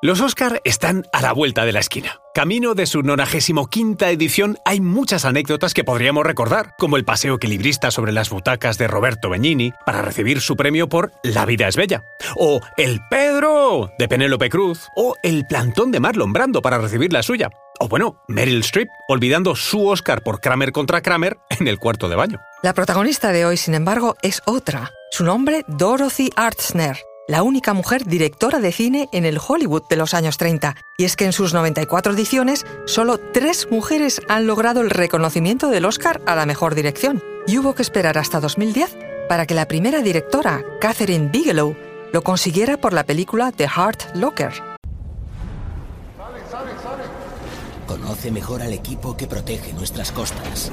Los Oscar están a la vuelta de la esquina. Camino de su 95 edición hay muchas anécdotas que podríamos recordar, como el paseo equilibrista sobre las butacas de Roberto Benigni para recibir su premio por La vida es bella, o El Pedro de Penélope Cruz, o El plantón de Marlon Brando para recibir la suya, o bueno, Meryl Streep olvidando su Oscar por Kramer contra Kramer en el cuarto de baño. La protagonista de hoy, sin embargo, es otra. Su nombre, Dorothy Artzner la única mujer directora de cine en el Hollywood de los años 30. Y es que en sus 94 ediciones, solo tres mujeres han logrado el reconocimiento del Oscar a la mejor dirección. Y hubo que esperar hasta 2010 para que la primera directora, Catherine Bigelow, lo consiguiera por la película The Heart Locker. Conoce mejor al equipo que protege nuestras costas.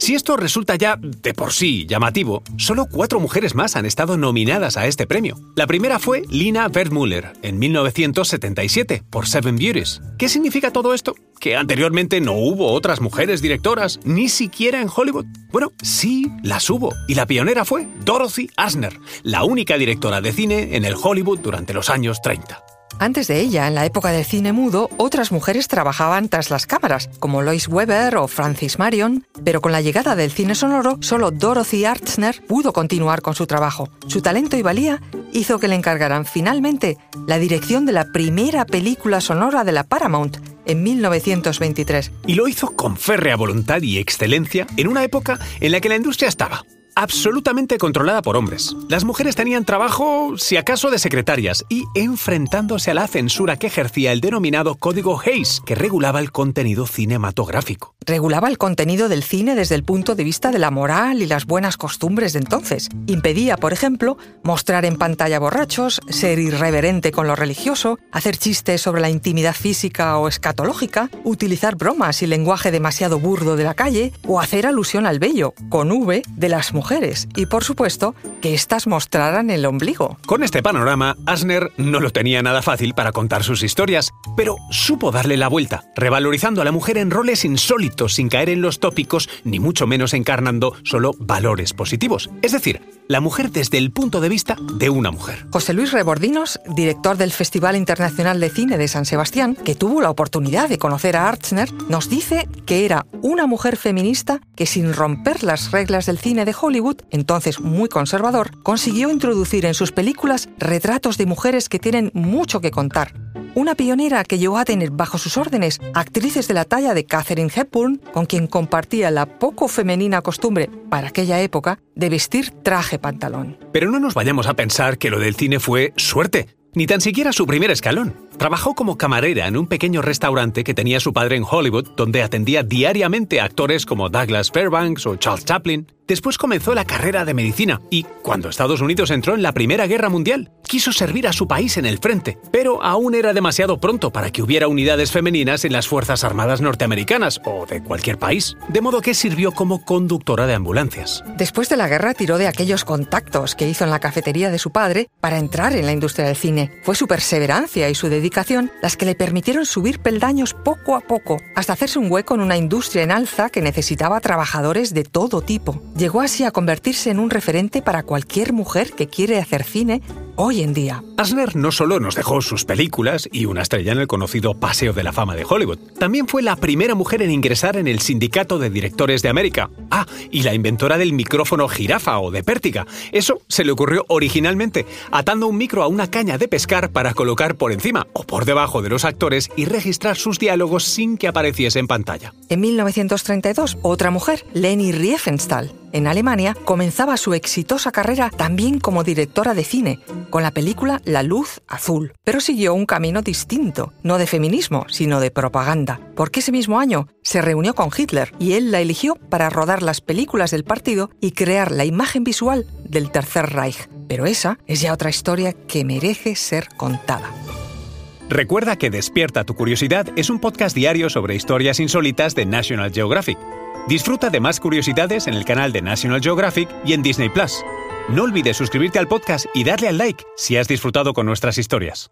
Si esto resulta ya de por sí llamativo, solo cuatro mujeres más han estado nominadas a este premio. La primera fue Lina Wertmüller en 1977 por Seven Beauties. ¿Qué significa todo esto? ¿Que anteriormente no hubo otras mujeres directoras, ni siquiera en Hollywood? Bueno, sí, las hubo, y la pionera fue Dorothy Asner, la única directora de cine en el Hollywood durante los años 30. Antes de ella, en la época del cine mudo, otras mujeres trabajaban tras las cámaras, como Lois Weber o Francis Marion, pero con la llegada del cine sonoro, solo Dorothy Artzner pudo continuar con su trabajo. Su talento y valía hizo que le encargaran finalmente la dirección de la primera película sonora de la Paramount, en 1923. Y lo hizo con férrea voluntad y excelencia en una época en la que la industria estaba absolutamente controlada por hombres. Las mujeres tenían trabajo, si acaso, de secretarias y enfrentándose a la censura que ejercía el denominado Código Hayes, que regulaba el contenido cinematográfico. Regulaba el contenido del cine desde el punto de vista de la moral y las buenas costumbres de entonces. Impedía, por ejemplo, mostrar en pantalla borrachos, ser irreverente con lo religioso, hacer chistes sobre la intimidad física o escatológica, utilizar bromas y lenguaje demasiado burdo de la calle o hacer alusión al bello, con V, de las mujeres mujeres y, por supuesto, que éstas mostraran el ombligo. Con este panorama, Asner no lo tenía nada fácil para contar sus historias, pero supo darle la vuelta, revalorizando a la mujer en roles insólitos sin caer en los tópicos, ni mucho menos encarnando solo valores positivos. Es decir, la mujer desde el punto de vista de una mujer. José Luis Rebordinos, director del Festival Internacional de Cine de San Sebastián, que tuvo la oportunidad de conocer a Archner, nos dice que era una mujer feminista que sin romper las reglas del cine de Hollywood, entonces muy conservador, consiguió introducir en sus películas retratos de mujeres que tienen mucho que contar una pionera que llegó a tener bajo sus órdenes actrices de la talla de Catherine Hepburn, con quien compartía la poco femenina costumbre para aquella época de vestir traje pantalón. Pero no nos vayamos a pensar que lo del cine fue suerte, ni tan siquiera su primer escalón. Trabajó como camarera en un pequeño restaurante que tenía su padre en Hollywood, donde atendía diariamente a actores como Douglas Fairbanks o Charles Chaplin. Después comenzó la carrera de medicina y, cuando Estados Unidos entró en la Primera Guerra Mundial, quiso servir a su país en el frente, pero aún era demasiado pronto para que hubiera unidades femeninas en las Fuerzas Armadas norteamericanas o de cualquier país, de modo que sirvió como conductora de ambulancias. Después de la guerra tiró de aquellos contactos que hizo en la cafetería de su padre para entrar en la industria del cine. Fue su perseverancia y su dedicación las que le permitieron subir peldaños poco a poco, hasta hacerse un hueco en una industria en alza que necesitaba trabajadores de todo tipo. Llegó así a convertirse en un referente para cualquier mujer que quiere hacer cine hoy en día. Asner no solo nos dejó sus películas y una estrella en el conocido Paseo de la Fama de Hollywood, también fue la primera mujer en ingresar en el Sindicato de Directores de América. Ah, y la inventora del micrófono jirafa o de pértiga. Eso se le ocurrió originalmente, atando un micro a una caña de pescar para colocar por encima o por debajo de los actores y registrar sus diálogos sin que apareciese en pantalla. En 1932, otra mujer, Leni Riefenstahl, en Alemania, comenzaba su exitosa carrera también como directora de cine, con la película La Luz Azul. Pero siguió un camino distinto, no de feminismo, sino de propaganda, porque ese mismo año se reunió con Hitler y él la eligió para rodar las películas del partido y crear la imagen visual del Tercer Reich. Pero esa es ya otra historia que merece ser contada. Recuerda que Despierta tu Curiosidad es un podcast diario sobre historias insólitas de National Geographic. Disfruta de más curiosidades en el canal de National Geographic y en Disney Plus. No olvides suscribirte al podcast y darle al like si has disfrutado con nuestras historias.